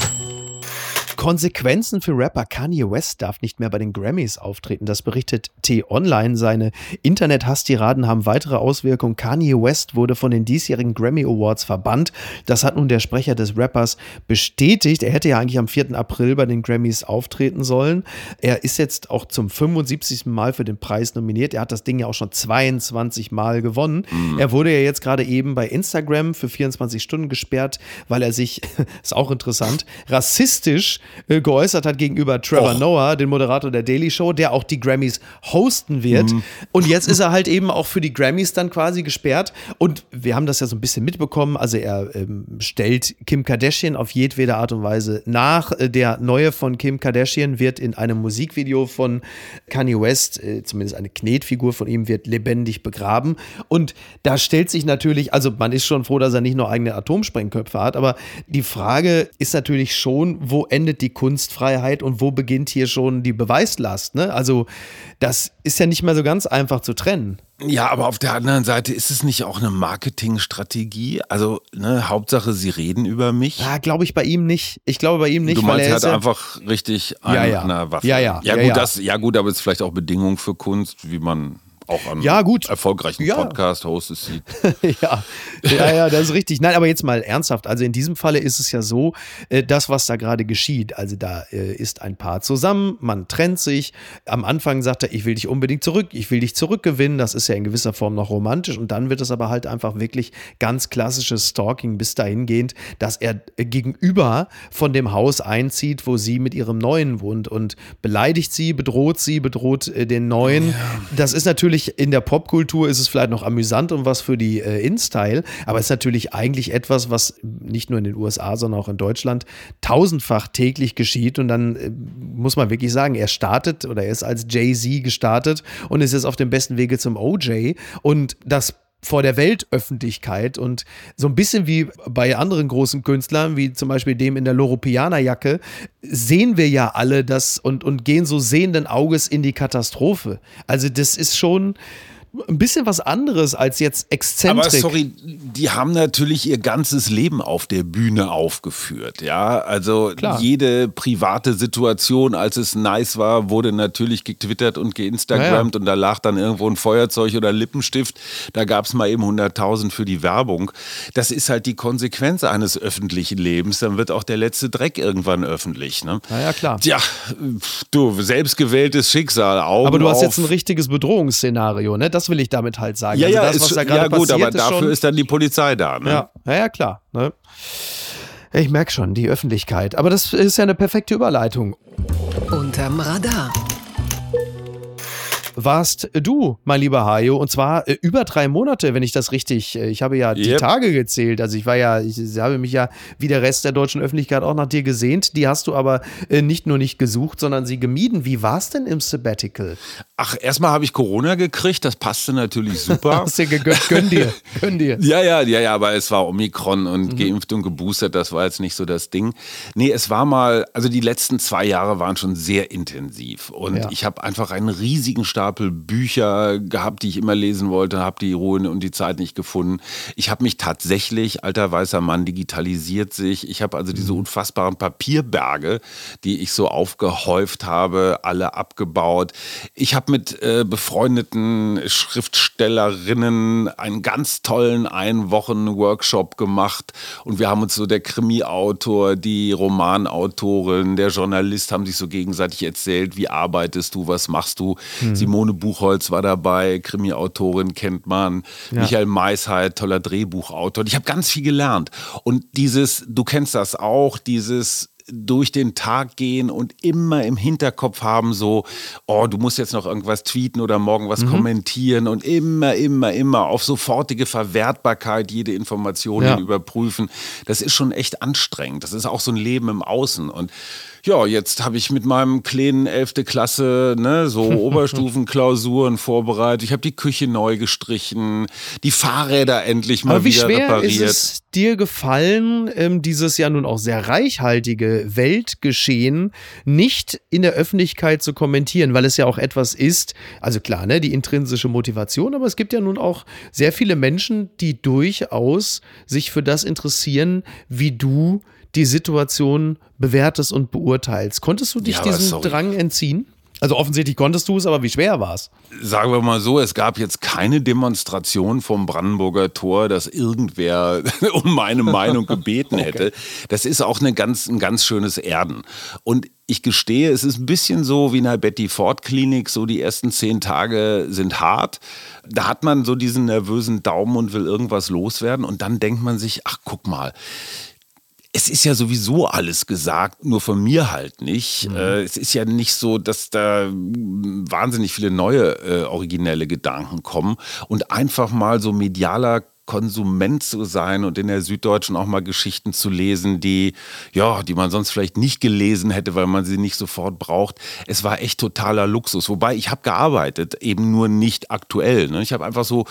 Konsequenzen für Rapper Kanye West darf nicht mehr bei den Grammys auftreten. Das berichtet T-Online. Seine Internet-Hasstiraden haben weitere Auswirkungen. Kanye West wurde von den diesjährigen Grammy Awards verbannt. Das hat nun der Sprecher des Rappers bestätigt. Er hätte ja eigentlich am 4. April bei den Grammys auftreten sollen. Er ist jetzt auch zum 75. Mal für den Preis nominiert. Er hat das Ding ja auch schon 22 Mal gewonnen. Er wurde ja jetzt gerade eben bei Instagram für 24 Stunden gesperrt, weil er sich, [laughs] ist auch interessant, rassistisch äh, geäußert hat gegenüber Trevor Och. Noah, den Moderator der Daily Show, der auch die Grammys hosten wird. Und jetzt ist er halt eben auch für die Grammys dann quasi gesperrt. Und wir haben das ja so ein bisschen mitbekommen. Also er ähm, stellt Kim Kardashian auf jedwede Art und Weise nach. Äh, Der neue von Kim Kardashian wird in einem Musikvideo von Kanye West, äh, zumindest eine Knetfigur von ihm, wird lebendig begraben. Und da stellt sich natürlich, also man ist schon froh, dass er nicht nur eigene Atomsprengköpfe hat, aber die Frage ist natürlich schon, wo endet die Kunstfreiheit und wo beginnt hier schon die Beweislast? Ne? Also das ist ja nicht mehr so ganz einfach zu trennen. Ja, aber auf der anderen Seite ist es nicht auch eine Marketingstrategie? Also, ne, Hauptsache, sie reden über mich. Ja, glaube ich bei ihm nicht. Ich glaube bei ihm nicht, du weil meinst, er hat ja, einfach richtig Ja, einen ja. der Waffe. Ja, ja. Ja, Ja, gut, ja. Das, ja, gut, aber es ist vielleicht auch Bedingung für Kunst, wie man auch an Ja, gut. erfolgreichen Ja. Podcast-Hosts sieht. [laughs] ja, ja, ja, das ist richtig. Nein, aber jetzt mal ernsthaft. Also in diesem Falle ist es ja so, äh, das, was da gerade geschieht. Also da äh, ist ein Paar zusammen, man trennt sich. Am Anfang sagt er, ich will dich unbedingt zurück, ich will dich zurückgewinnen. Das ist ja in gewisser Form noch romantisch. Und dann wird es aber halt einfach wirklich ganz klassisches Stalking bis dahingehend, dass er äh, gegenüber von dem Haus einzieht, wo sie mit ihrem Neuen wohnt und beleidigt sie, bedroht sie, bedroht äh, den Neuen. Das ist natürlich in der Popkultur ist es vielleicht noch amüsant und was für die äh, In-Style, aber es ist natürlich eigentlich etwas, was nicht nur in den USA, sondern auch in Deutschland tausendfach täglich geschieht. Und dann äh, muss man wirklich sagen, er startet oder er ist als Jay-Z gestartet und ist jetzt auf dem besten Wege zum OJ und das vor der Weltöffentlichkeit und so ein bisschen wie bei anderen großen Künstlern, wie zum Beispiel dem in der Loropiana-Jacke, sehen wir ja alle das und, und gehen so sehenden Auges in die Katastrophe. Also das ist schon ein bisschen was anderes als jetzt Exzentrik. Aber sorry, die haben natürlich ihr ganzes Leben auf der Bühne aufgeführt. Ja, also Klar. jede private Situation, als es nice war, wurde natürlich getwittert und geinstagrammt und da lag dann irgendwo ein Feuerzeug oder Lippenstift. Da gab es mal eben 100.000 für die Werbung. Das ist halt die Konsequenz eines öffentlichen Lebens. Dann wird auch der letzte Dreck irgendwann öffentlich. Ne? Na ja, klar. Tja, du, selbstgewähltes Schicksal. Augen Aber du hast auf. jetzt ein richtiges Bedrohungsszenario, ne? Das will ich damit halt sagen. ja, also ja, das, ist, was da ja gerade gut, passiert, aber ist dafür schon, ist dann die Polizei da. Ne? Ja, ja, ja klar. Ne? Ich merke schon, die Öffentlichkeit. Aber das ist ja eine perfekte Überleitung. Und Unterm Radar warst du, mein lieber Hajo, und zwar äh, über drei Monate, wenn ich das richtig, äh, ich habe ja die Yep. Tage gezählt, also ich war ja, ich, ich habe mich ja wie der Rest der deutschen Öffentlichkeit auch nach dir gesehnt, die hast du aber äh, nicht nur nicht gesucht, sondern sie gemieden. Wie war es denn im Sabbatical? Ach, erstmal habe ich Corona gekriegt, das passte natürlich super. [laughs] Hast dir gegönnt, gönn dir, gönn dir. Ja, ja, ja, ja, aber es war Omikron und geimpft und geboostert, das war jetzt nicht so das Ding. Nee, es war mal, also die letzten zwei Jahre waren schon sehr intensiv und Ja. ich habe einfach einen riesigen Stapel Bücher gehabt, die ich immer lesen wollte, habe die Ruhe und die Zeit nicht gefunden. Ich habe mich tatsächlich, alter weißer Mann, digitalisiert sich. Ich habe also diese unfassbaren Papierberge, die ich so aufgehäuft habe, alle abgebaut. Ich habe mit äh, befreundeten Schriftstellerinnen einen ganz tollen Ein-Wochen-Workshop gemacht und wir haben uns so der Krimi-Autor, die Romanautorin, der Journalist haben sich so gegenseitig erzählt, wie arbeitest du, was machst du. Simone Buchholz war dabei, Krimi-Autorin kennt man, Michael Maisheit, toller Drehbuchautor. Und ich habe ganz viel gelernt und dieses, du kennst das auch, dieses durch den Tag gehen und immer im Hinterkopf haben, so, oh, du musst jetzt noch irgendwas tweeten oder morgen was kommentieren und immer, immer, immer auf sofortige Verwertbarkeit jede Information Ja. überprüfen. Das ist schon echt anstrengend. Das ist auch so ein Leben im Außen. Und ja, jetzt habe ich mit meinem kleinen 11. Klasse ne, so [laughs] Oberstufenklausuren vorbereitet. Ich habe die Küche neu gestrichen, die Fahrräder endlich mal Aber wie wieder schwer repariert. ist es dir gefallen, ähm, dieses ja nun auch sehr reichhaltige Weltgeschehen nicht in der Öffentlichkeit zu kommentieren, weil es ja auch etwas ist, also klar, ne, die intrinsische Motivation, aber es gibt ja nun auch sehr viele Menschen, die durchaus sich für das interessieren, wie du die Situation bewertest und beurteilst. Konntest du dich Ja, diesem sorry. Drang entziehen? Also offensichtlich konntest du es, aber wie schwer war es? Sagen wir mal so, es gab jetzt keine Demonstration vom Brandenburger Tor, dass irgendwer [laughs] um meine Meinung [laughs] gebeten hätte. Das ist auch eine ganz, ein ganz schönes Erden. Und ich gestehe, es ist ein bisschen so wie in der Betty Ford Klinik, so die ersten zehn Tage sind hart. Da hat man so diesen nervösen Daumen und will irgendwas loswerden und dann denkt man sich, ach guck mal, es ist ja sowieso alles gesagt, nur von mir halt nicht. Äh, es ist ja nicht so, dass da wahnsinnig viele neue äh, originelle Gedanken kommen und einfach mal so medialer Konsument zu sein und in der Süddeutschen auch mal Geschichten zu lesen, die ja, die man sonst vielleicht nicht gelesen hätte, weil man sie nicht sofort braucht. Es war echt totaler Luxus. Wobei ich habe gearbeitet, eben nur nicht aktuell. Ne? Ich habe einfach so,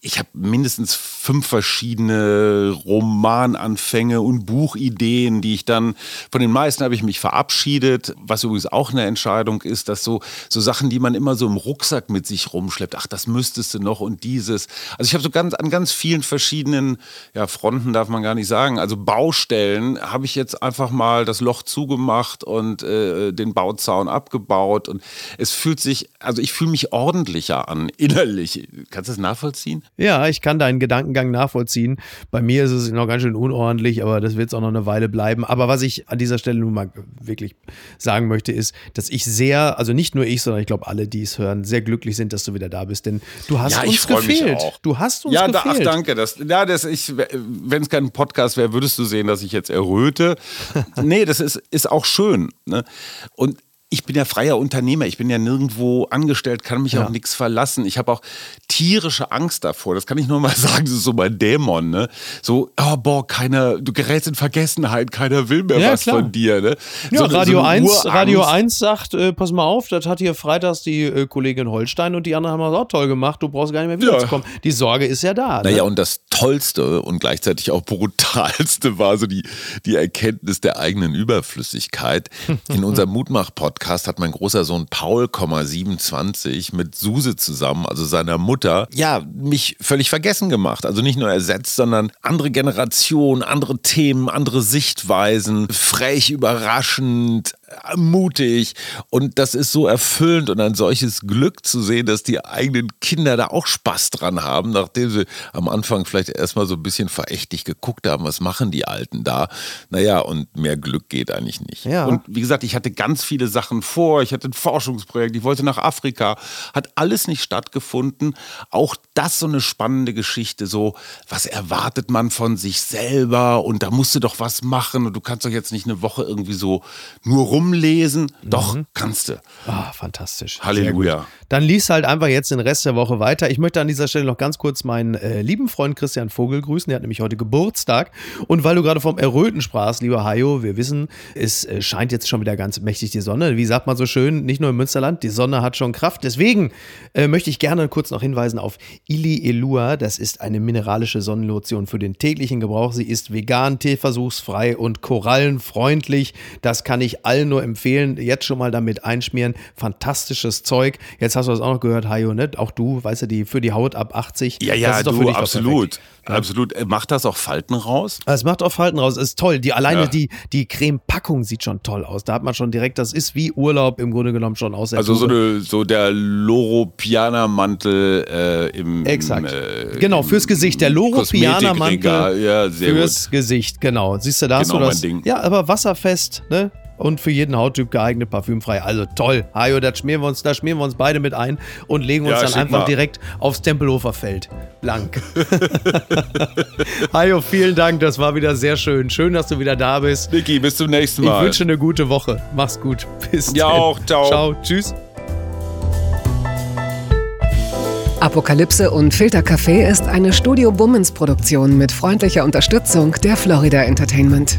ich habe mindestens fünf verschiedene Romananfänge und Buchideen, die ich dann von den meisten habe ich mich verabschiedet, was übrigens auch eine Entscheidung ist, dass so so Sachen, die man immer so im Rucksack mit sich rumschleppt, ach, das müsstest du noch und dieses. Also ich habe so ganz an ganz vielen verschiedenen ja, Fronten darf man gar nicht sagen, also Baustellen habe ich jetzt einfach mal das Loch zugemacht und äh, den Bauzaun abgebaut und es fühlt sich, also ich fühle mich ordentlicher an [laughs] innerlich. Kannst du das nachvollziehen? Ja, ich kann deinen Gedankengang nachvollziehen. Bei mir ist es noch ganz schön unordentlich, aber das wird es auch noch eine Weile bleiben. Aber was ich an dieser Stelle nun mal wirklich sagen möchte, ist, dass ich sehr, also nicht nur ich, sondern ich glaube alle, die es hören, sehr glücklich sind, dass du wieder da bist. Denn du hast Ja, uns gefehlt. Du hast uns ja, da, gefehlt. ach danke. Das, ja, das, ich, wenn es kein Podcast wäre, würdest du sehen, dass ich jetzt erröte. [laughs] nee, das ist, ist auch schön. Ne? Und ich bin ja freier Unternehmer, ich bin ja nirgendwo angestellt, kann mich Ja. auf nichts verlassen. Ich habe auch tierische Angst davor. Das kann ich nur mal [laughs] sagen, das ist so mein Dämon. Ne? So, oh, boah, keiner, du gerätst in Vergessenheit, keiner will mehr Ja, was klar. von dir. Ne? Ja, So Radio, so eine 1, Urangst. Radio 1 sagt, äh, pass mal auf, das hat hier freitags die äh, Kollegin Holstein und die anderen haben das auch toll gemacht, du brauchst gar nicht mehr wiederzukommen. Die Sorge ist ja da. Naja, ne? und das Tollste und gleichzeitig auch brutalste war so die, die Erkenntnis der eigenen Überflüssigkeit. [laughs] In unserem Mutmach-Podcast hat mein großer Sohn Paul, 27 mit Suse zusammen, also seiner Mutter, ja, mich völlig vergessen gemacht. Also nicht nur ersetzt, sondern andere Generationen, andere Themen, andere Sichtweisen, frech, überraschend, mutig. Und das ist so erfüllend und ein solches Glück zu sehen, dass die eigenen Kinder da auch Spaß dran haben, nachdem sie am Anfang vielleicht erstmal so ein bisschen verächtlich geguckt haben, was machen die Alten da. Naja, und mehr Glück geht eigentlich nicht. Ja. Und wie gesagt, ich hatte ganz viele Sachen vor. Ich hatte ein Forschungsprojekt, ich wollte nach Afrika. Hat alles nicht stattgefunden. Auch das so eine spannende Geschichte. So, was erwartet man von sich selber? Und da musst du doch was machen. Und du kannst doch jetzt nicht eine Woche irgendwie so nur rumlesen. Doch, kannst du. Ah, fantastisch. Halleluja. Dann lies halt einfach jetzt den Rest der Woche weiter. Ich möchte an dieser Stelle noch ganz kurz meinen äh, lieben Freund Christian Vogel grüßen. Der hat nämlich heute Geburtstag. Und weil du gerade vom Erröten sprachst, lieber Hajo, wir wissen, es äh, scheint jetzt schon wieder ganz mächtig die Sonne. Wie sagt man so schön, nicht nur im Münsterland, die Sonne hat schon Kraft. Deswegen äh, möchte ich gerne kurz noch hinweisen auf Ili Elua. Das ist eine mineralische Sonnenlotion für den täglichen Gebrauch. Sie ist vegan, tierversuchsfrei und korallenfreundlich. Das kann ich allen nur empfehlen. Jetzt schon mal damit einschmieren. Fantastisches Zeug. Jetzt hast du das auch noch gehört, Hajo, ne? Auch du, weißt du, die für die Haut ab 80. Ja, ja, du, absolut. Absolut. Äh, Macht das auch Falten raus? Es macht auch Falten raus, ist toll. Die alleine Ja. die, die Creme-Packung sieht schon toll aus. Da hat man schon direkt, das ist wie Urlaub im Grunde genommen schon aus Also so, eine, so der Loro-Piana-Mantel äh, im, Exakt. Äh, genau, fürs Gesicht. Der Loro Piana Kosmetikregal. Mantel Ja, sehr fürs gut. Gesicht, genau. Siehst du, da hast Genau du mein das. Ding. Ja, aber wasserfest, ne? Und für jeden Hauttyp geeignet, parfümfrei. Also toll. Hajo, das schmieren wir uns, da schmieren wir uns beide mit ein und legen uns Ja, dann einfach mal. direkt aufs Tempelhofer Feld. Blank. [laughs] [laughs] Hajo, vielen Dank. Das war wieder sehr schön. Schön, dass du wieder da bist. Niki, bis zum nächsten Ich Mal. wünsche eine gute Woche. Mach's gut. [laughs] Bis Ja, dann. auch. Ciao. Ciao. Tschüss. Apokalypse und Filtercafé ist eine Studio Bummens Produktion mit freundlicher Unterstützung der Florida Entertainment.